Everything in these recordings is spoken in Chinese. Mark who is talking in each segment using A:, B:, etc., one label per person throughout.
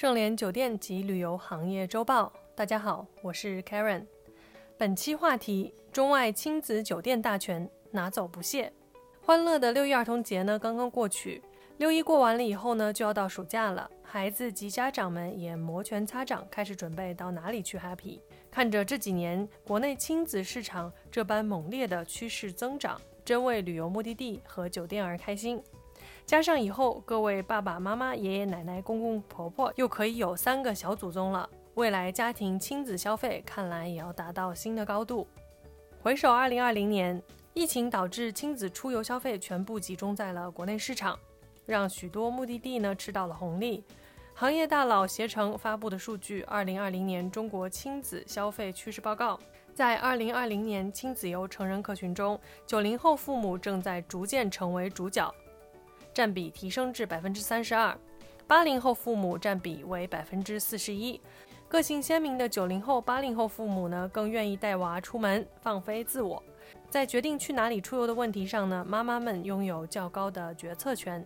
A: 盛联酒店及旅游行业周报，大家好，我是 Karen。本期话题：中外亲子酒店大全拿走不谢。欢乐的六一儿童节呢刚刚过去，六一过完了以后呢就要到暑假了，孩子及家长们也摩拳擦掌，开始准备到哪里去 happy。看着这几年国内亲子市场这般猛烈的趋势增长，真为旅游目的地和酒店而开心。加上以后各位爸爸妈妈、爷爷奶奶、公公婆婆又可以有三个小祖宗了，未来家庭亲子消费看来也要达到新的高度。回首二零二零年，疫情导致亲子出游消费全部集中在了国内市场，让许多目的地呢吃到了红利。行业大佬携程发布的数据，二零二零年中国亲子消费趋势报告，在二零二零年亲子游成人客群中，九零后父母正在逐渐成为主角。占比提升至百分之三十二，八零后父母占比为百分之四十一。个性鲜明的九零后、八零后父母呢，更愿意带娃出门放飞自我。在决定去哪里出游的问题上呢，妈妈们拥有较高的决策权。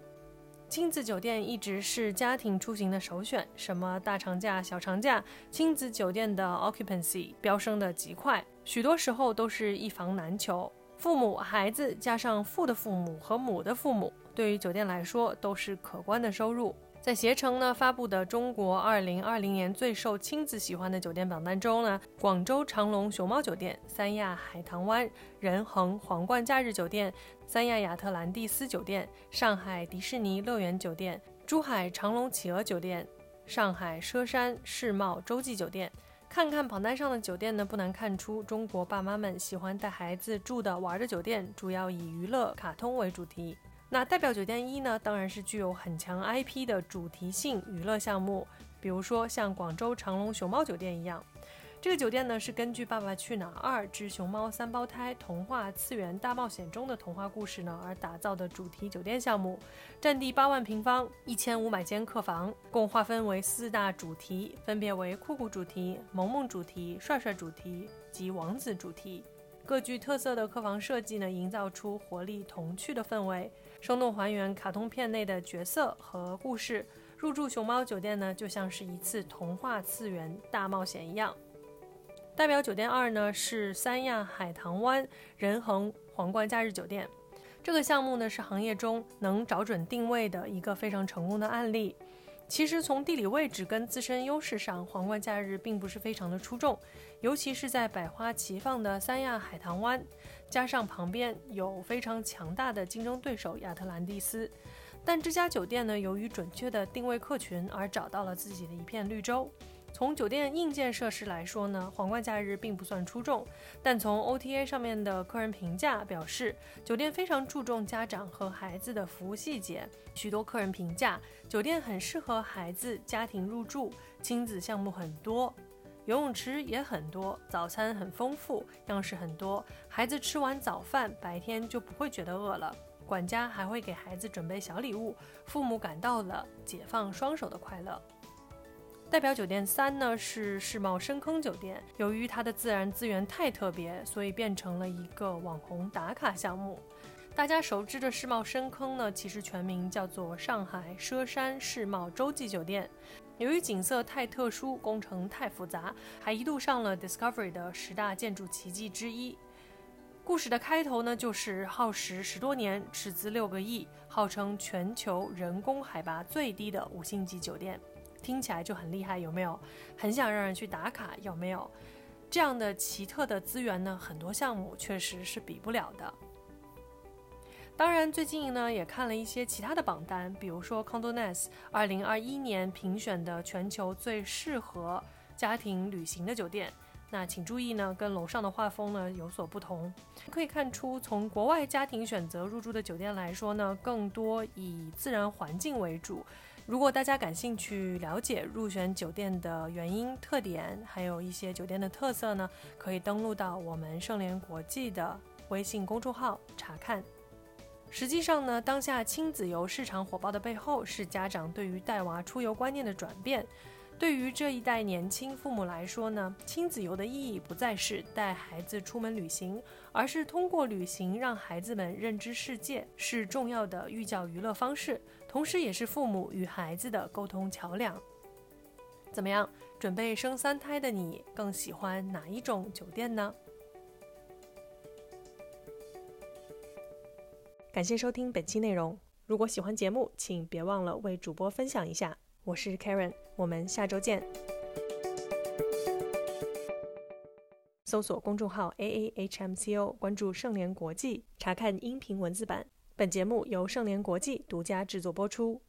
A: 亲子酒店一直是家庭出行的首选，什么大长假、小长假，亲子酒店的 occupancy 飙升的极快，许多时候都是一房难求。父母、孩子加上父的父母和母的父母。对于酒店来说，都是可观的收入。在携程呢发布的中国二零二零年最受亲子喜欢的酒店榜单中呢，广州长隆熊猫酒店、三亚海棠湾仁恒皇冠假日酒店、三亚亚特兰蒂斯酒店、上海迪士尼乐园酒店、珠海长隆企鹅酒店、上海佘山世贸洲际酒店。看看榜单上的酒店呢，不难看出，中国爸妈们喜欢带孩子住的玩的酒店，主要以娱乐、卡通为主题。那代表酒店一呢，当然是具有很强 IP 的主题性娱乐项目，比如说像广州长隆熊猫酒店一样。这个酒店呢是根据《爸爸去哪儿二之熊猫三胞胎童话次元大冒险》中的童话故事呢而打造的主题酒店项目，占地八万平方，一千五百间客房，共划分为四大主题，分别为酷酷主题、萌萌主题、帅帅主题及王子主题。各具特色的客房设计呢，营造出活力童趣的氛围，生动还原卡通片内的角色和故事。入住熊猫酒店呢，就像是一次童话次元大冒险一样。代表酒店二呢是三亚海棠湾仁恒皇冠假日酒店，这个项目呢是行业中能找准定位的一个非常成功的案例。其实从地理位置跟自身优势上，皇冠假日并不是非常的出众，尤其是在百花齐放的三亚海棠湾，加上旁边有非常强大的竞争对手亚特兰蒂斯。但这家酒店呢，由于准确的定位客群，而找到了自己的一片绿洲。从酒店硬件设施来说呢，皇冠假日并不算出众，但从 OTA 上面的客人评价表示，酒店非常注重家长和孩子的服务细节。许多客人评价，酒店很适合孩子家庭入住，亲子项目很多，游泳池也很多，早餐很丰富，样式很多，孩子吃完早饭，白天就不会觉得饿了。管家还会给孩子准备小礼物，父母感到了解放双手的快乐。代表酒店三呢是世贸深坑酒店，由于它的自然资源太特别，所以变成了一个网红打卡项目。大家熟知的世贸深坑呢，其实全名叫做上海佘山世贸洲际酒店。由于景色太特殊，工程太复杂，还一度上了 Discovery 的十大建筑奇迹之一。故事的开头呢，就是耗时十多年，斥资六个亿，号称全球人工海拔最低的五星级酒店。听起来就很厉害，有没有？很想让人去打卡，有没有？这样的奇特的资源呢？很多项目确实是比不了的。当然，最近呢也看了一些其他的榜单，比如说 Condoness 二零二一年评选的全球最适合家庭旅行的酒店。那请注意呢，跟楼上的画风呢有所不同。可以看出，从国外家庭选择入住的酒店来说呢，更多以自然环境为主。如果大家感兴趣了解入选酒店的原因、特点，还有一些酒店的特色呢，可以登录到我们盛联国际的微信公众号查看。实际上呢，当下亲子游市场火爆的背后，是家长对于带娃出游观念的转变。对于这一代年轻父母来说呢，亲子游的意义不再是带孩子出门旅行，而是通过旅行让孩子们认知世界，是重要的寓教于乐方式，同时也是父母与孩子的沟通桥梁。怎么样？准备生三胎的你更喜欢哪一种酒店呢？感谢收听本期内容。如果喜欢节目，请别忘了为主播分享一下。我是 Karen，我们下周见。搜索公众号 A A H M C O，关注盛联国际，查看音频文字版。本节目由盛联国际独家制作播出。